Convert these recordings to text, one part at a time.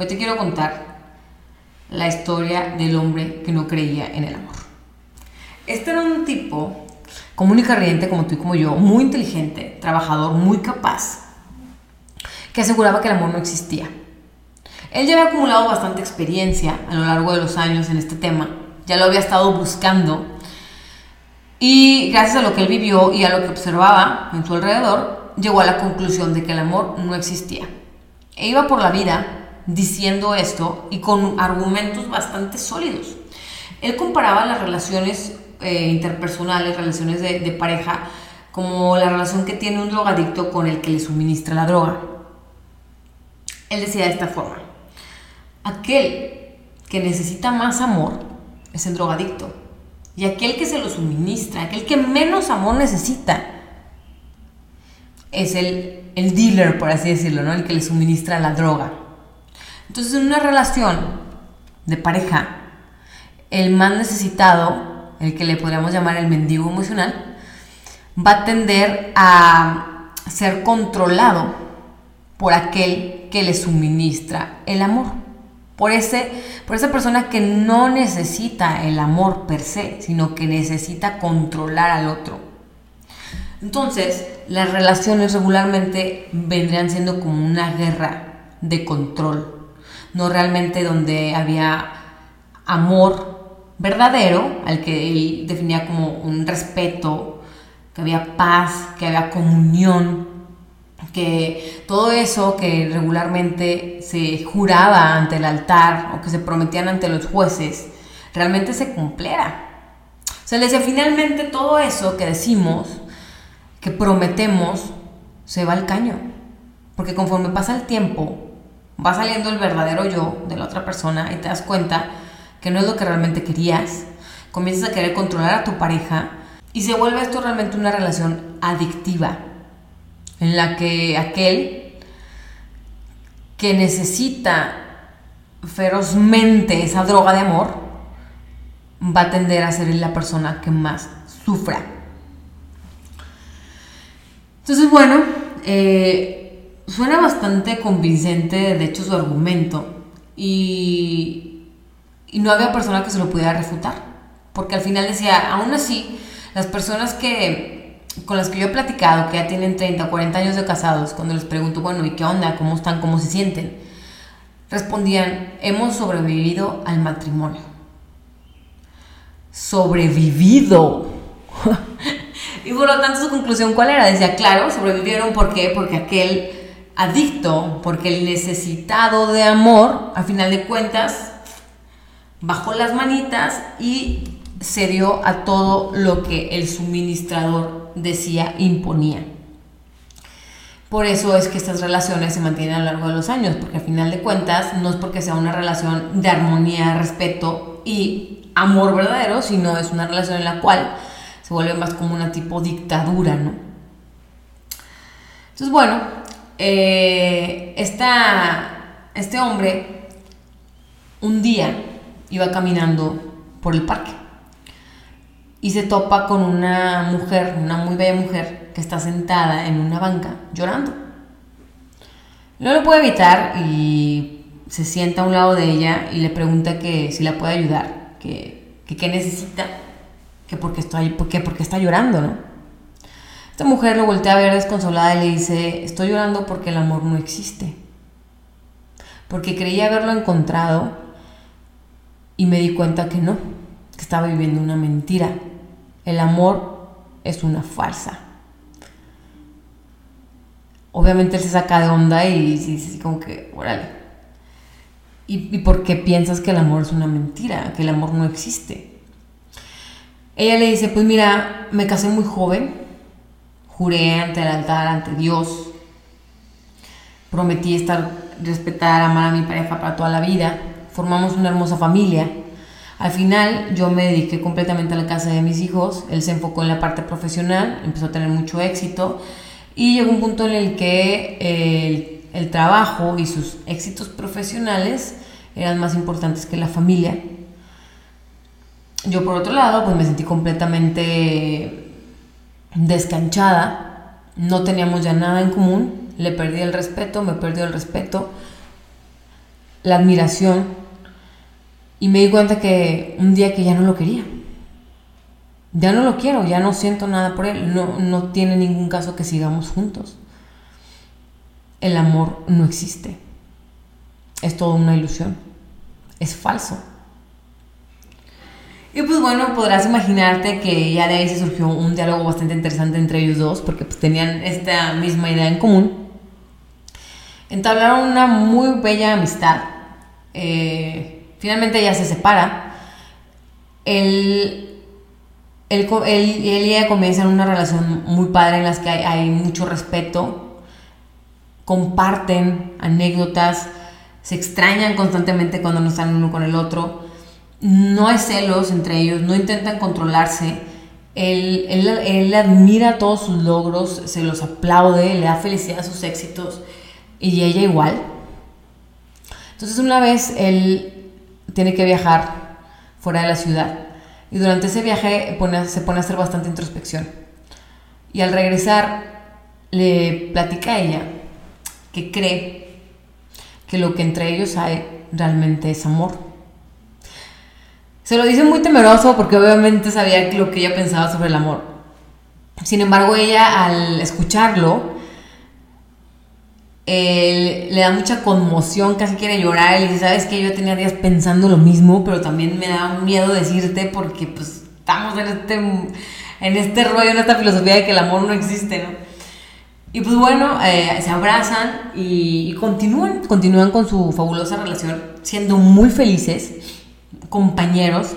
Hoy te quiero contar la historia del hombre que no creía en el amor. Este era un tipo común y corriente como tú y como yo, muy inteligente, trabajador, muy capaz, que aseguraba que el amor no existía. Él ya había acumulado bastante experiencia a lo largo de los años en este tema, ya lo había estado buscando y gracias a lo que él vivió y a lo que observaba en su alrededor, llegó a la conclusión de que el amor no existía. E iba por la vida diciendo esto y con argumentos bastante sólidos. Él comparaba las relaciones eh, interpersonales, relaciones de, de pareja, como la relación que tiene un drogadicto con el que le suministra la droga. Él decía de esta forma, aquel que necesita más amor es el drogadicto y aquel que se lo suministra, aquel que menos amor necesita, es el, el dealer, por así decirlo, ¿no? El que le suministra la droga. Entonces, en una relación de pareja, el más necesitado, el que le podríamos llamar el mendigo emocional, va a tender a ser controlado por aquel que le suministra el amor por, ese, por esa persona que no necesita el amor per se, sino que necesita controlar al otro. Entonces, las relaciones regularmente vendrían siendo como una guerra de control, no realmente donde había amor verdadero, al que él definía como un respeto, que había paz, que había comunión, que todo eso que regularmente se juraba ante el altar o que se prometían ante los jueces, realmente se cumpliera. O sea, les decía, finalmente todo eso que decimos, que prometemos, se va al caño. Porque conforme pasa el tiempo, va saliendo el verdadero yo de la otra persona y te das cuenta que no es lo que realmente querías. Comienzas a querer controlar a tu pareja y se vuelve esto realmente una relación adictiva en la que aquel que necesita ferozmente esa droga de amor va a tender a ser la persona que más sufra. Entonces, bueno, eh, suena bastante convincente, de hecho, su argumento, y, y no había persona que se lo pudiera refutar, porque al final decía, aún así, las personas que con las que yo he platicado, que ya tienen 30, 40 años de casados, cuando les pregunto, bueno, ¿y qué onda? ¿Cómo están? ¿Cómo se sienten? Respondían, hemos sobrevivido al matrimonio. Sobrevivido. y por lo tanto su conclusión, ¿cuál era? Decía, claro, sobrevivieron, ¿por qué? Porque aquel adicto, porque el necesitado de amor, a final de cuentas, bajó las manitas y se dio a todo lo que el suministrador decía imponía. Por eso es que estas relaciones se mantienen a lo largo de los años, porque al final de cuentas no es porque sea una relación de armonía, respeto y amor verdadero, sino es una relación en la cual se vuelve más como una tipo dictadura, ¿no? Entonces, bueno, eh, este hombre un día iba caminando por el parque y se topa con una mujer, una muy bella mujer, que está sentada en una banca llorando. No lo puede evitar y se sienta a un lado de ella y le pregunta que si la puede ayudar, que qué necesita, que porque, estoy, porque, porque está llorando, ¿no? Esta mujer lo voltea a ver desconsolada y le dice, estoy llorando porque el amor no existe. Porque creía haberlo encontrado y me di cuenta que no, que estaba viviendo una mentira el amor es una farsa. Obviamente él se saca de onda y dice como que, órale. ¿Y, ¿Y por qué piensas que el amor es una mentira? Que el amor no existe. Ella le dice, pues mira, me casé muy joven, juré ante el altar, ante Dios, prometí estar, respetar, amar a mi pareja para toda la vida, formamos una hermosa familia. Al final yo me dediqué completamente a la casa de mis hijos, él se enfocó en la parte profesional, empezó a tener mucho éxito. Y llegó un punto en el que el, trabajo y sus éxitos profesionales eran más importantes que la familia. Yo por otro lado pues me sentí completamente descanchada, no teníamos ya nada en común, le perdí el respeto, me perdió el respeto la admiración y me di cuenta que un día que ya no lo quería. Ya no lo quiero, ya no siento nada por él, no, no tiene ningún caso que sigamos juntos. El amor no existe. Es toda una ilusión. Es falso. Y pues bueno, podrás imaginarte que ya de ahí se surgió un diálogo bastante interesante entre ellos dos, porque pues tenían esta misma idea en común. Entablaron una muy bella amistad. Eh, finalmente ella se separa. Él, él, y ella comienzan una relación muy padre en las que hay, hay mucho respeto, comparten anécdotas, se extrañan constantemente cuando no están uno con el otro no hay celos entre ellos, no intentan controlarse. Él, él, admira todos sus logros, se los aplaude, le da felicidad a sus éxitos y ella igual. Entonces una vez él tiene que viajar fuera de la ciudad y durante ese viaje se pone a hacer bastante introspección. Y al regresar le platica a ella que cree que lo que entre ellos hay realmente es amor se lo dice muy temeroso porque obviamente sabía lo que ella pensaba sobre el amor. Sin embargo, ella al escucharlo, le da mucha conmoción, casi quiere llorar. Y dice, sabes que yo tenía días pensando lo mismo, pero también me da miedo decirte porque pues estamos en este, en este rollo, en esta filosofía de que el amor no existe, ¿no? Y pues bueno, eh, se abrazan y, y continúan, continúan con su fabulosa relación, siendo muy felices compañeros,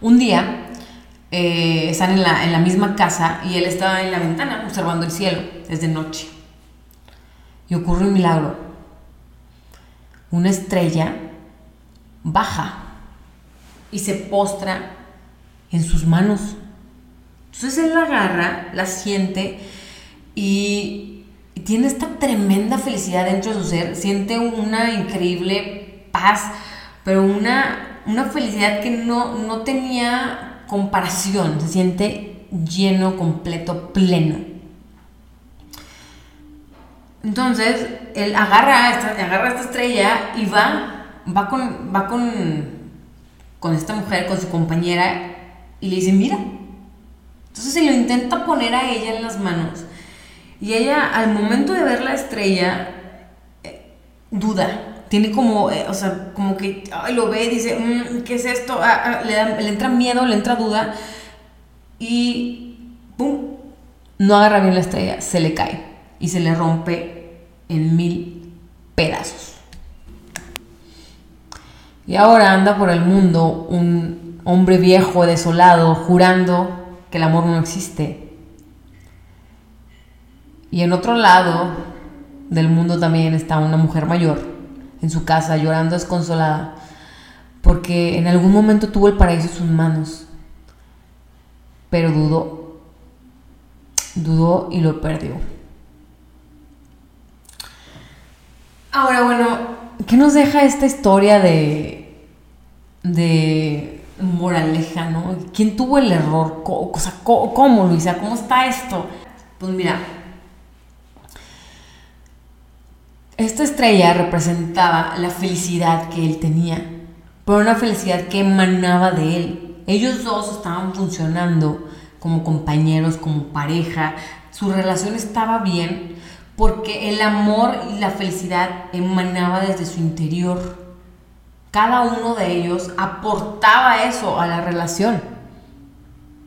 un día eh, están en la, en la misma casa y él estaba en la ventana observando el cielo desde noche. Y ocurre un milagro. Una estrella baja y se postra en sus manos. Entonces él la agarra, la siente y, y tiene esta tremenda felicidad dentro de su ser. Siente una increíble paz pero una, una felicidad que no, no tenía comparación, se siente lleno, completo, pleno. Entonces, él agarra esta, agarra esta estrella y va, va, con, va con, con esta mujer, con su compañera, y le dice, mira. Entonces se lo intenta poner a ella en las manos. Y ella, al momento de ver la estrella, eh, duda tiene como, eh, o sea, como que lo ve, dice, mm, ¿qué es esto? Ah, ah, le, entra miedo, le entra duda y ¡pum! No agarra bien la estrella, se le cae y se le rompe en mil pedazos. Y ahora anda por el mundo un hombre viejo, desolado, jurando que el amor no existe. Y en otro lado del mundo también está una mujer mayor en su casa llorando desconsolada, porque en algún momento tuvo el paraíso en sus manos, pero dudó, dudó y lo perdió. Ahora, bueno, ¿qué nos deja esta historia de, de moraleja, no? ¿Quién tuvo el error? ¿Cómo, Luisa? ¿Cómo está esto? Pues mira, Esta estrella representaba la felicidad que él tenía, pero una felicidad que emanaba de él. Ellos dos estaban funcionando como compañeros, como pareja, su relación estaba bien porque el amor y la felicidad emanaba desde su interior. Cada uno de ellos aportaba eso a la relación,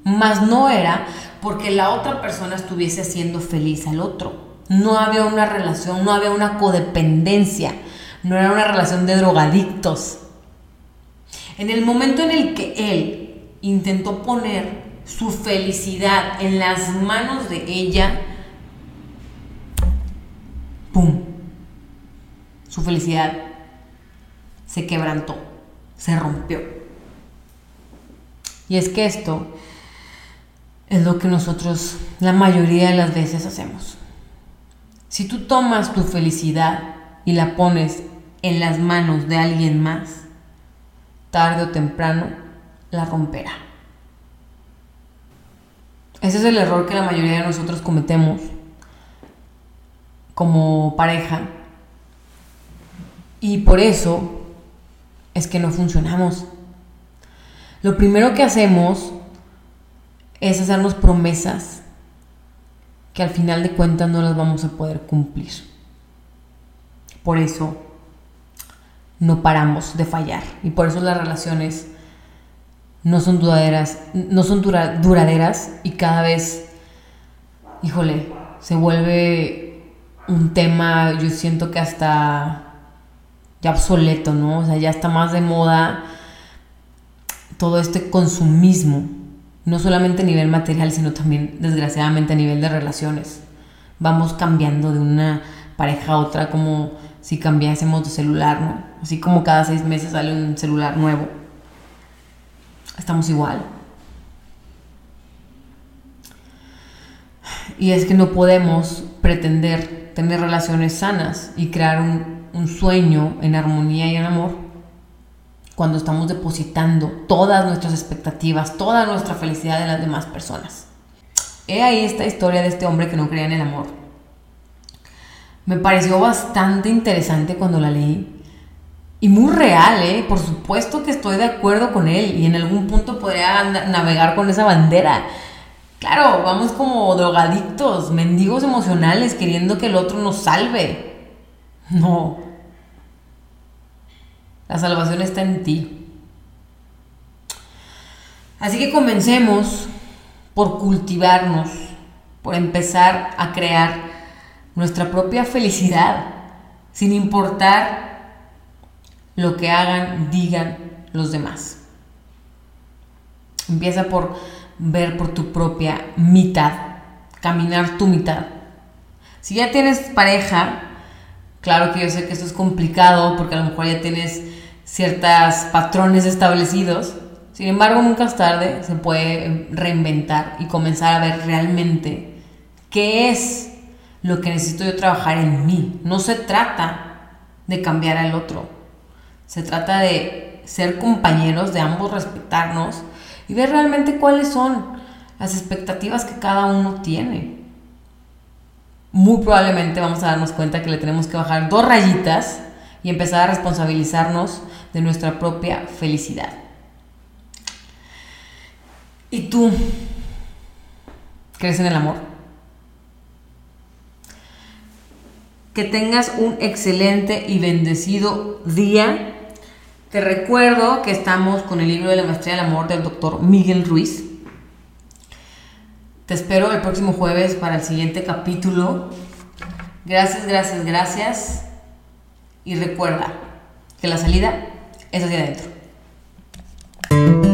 mas no era porque la otra persona estuviese haciendo feliz al otro. No había una relación, no había una codependencia, no era una relación de drogadictos. En el momento en el que él intentó poner su felicidad en las manos de ella, ¡pum! Su felicidad se quebrantó, se rompió. Y es que esto es lo que nosotros la mayoría de las veces hacemos. Si tú tomas tu felicidad y la pones en las manos de alguien más, tarde o temprano la romperá. Ese es el error que la mayoría de nosotros cometemos como pareja. Y por eso es que no funcionamos. Lo primero que hacemos es hacernos promesas que al final de cuentas no las vamos a poder cumplir. Por eso no paramos de fallar y por eso las relaciones no son duraderas, no son duraderas y cada vez, híjole, se vuelve un tema, yo siento que hasta ya obsoleto, ¿no? O sea, ya está más de moda todo este consumismo, no solamente a nivel material, sino también desgraciadamente a nivel de relaciones. Vamos cambiando de una pareja a otra como si cambiásemos de celular, ¿no? Así como cada seis meses sale un celular nuevo. Estamos igual. Y es que no podemos pretender tener relaciones sanas y crear un, un sueño en armonía y en amor cuando estamos depositando todas nuestras expectativas, toda nuestra felicidad en las demás personas. He ahí esta historia de este hombre que no creía en el amor. Me pareció bastante interesante cuando la leí. Y muy real, ¿eh? Por supuesto que estoy de acuerdo con él y en algún punto podría navegar con esa bandera. Claro, vamos como drogadictos, mendigos emocionales, queriendo que el otro nos salve. No, la salvación está en ti. Así que comencemos por cultivarnos, por empezar a crear nuestra propia felicidad, sin importar lo que hagan, digan los demás. Empieza por ver por tu propia mitad, caminar tu mitad. Si ya tienes pareja, claro que yo sé que esto es complicado porque a lo mejor ya tienes ciertos patrones establecidos. Sin embargo, nunca es tarde, se puede reinventar y comenzar a ver realmente qué es lo que necesito yo trabajar en mí. No se trata de cambiar al otro, se trata de ser compañeros, de ambos respetarnos y ver realmente cuáles son las expectativas que cada uno tiene. Muy probablemente vamos a darnos cuenta que le tenemos que bajar dos rayitas y empezar a responsabilizarnos de nuestra propia felicidad. ¿Y tú crees en el amor? Que tengas un excelente y bendecido día. Te recuerdo que estamos con el libro de la maestría del amor del doctor Miguel Ruiz. Te espero el próximo jueves para el siguiente capítulo. Gracias, gracias, gracias. Y recuerda que la salida es hacia adentro.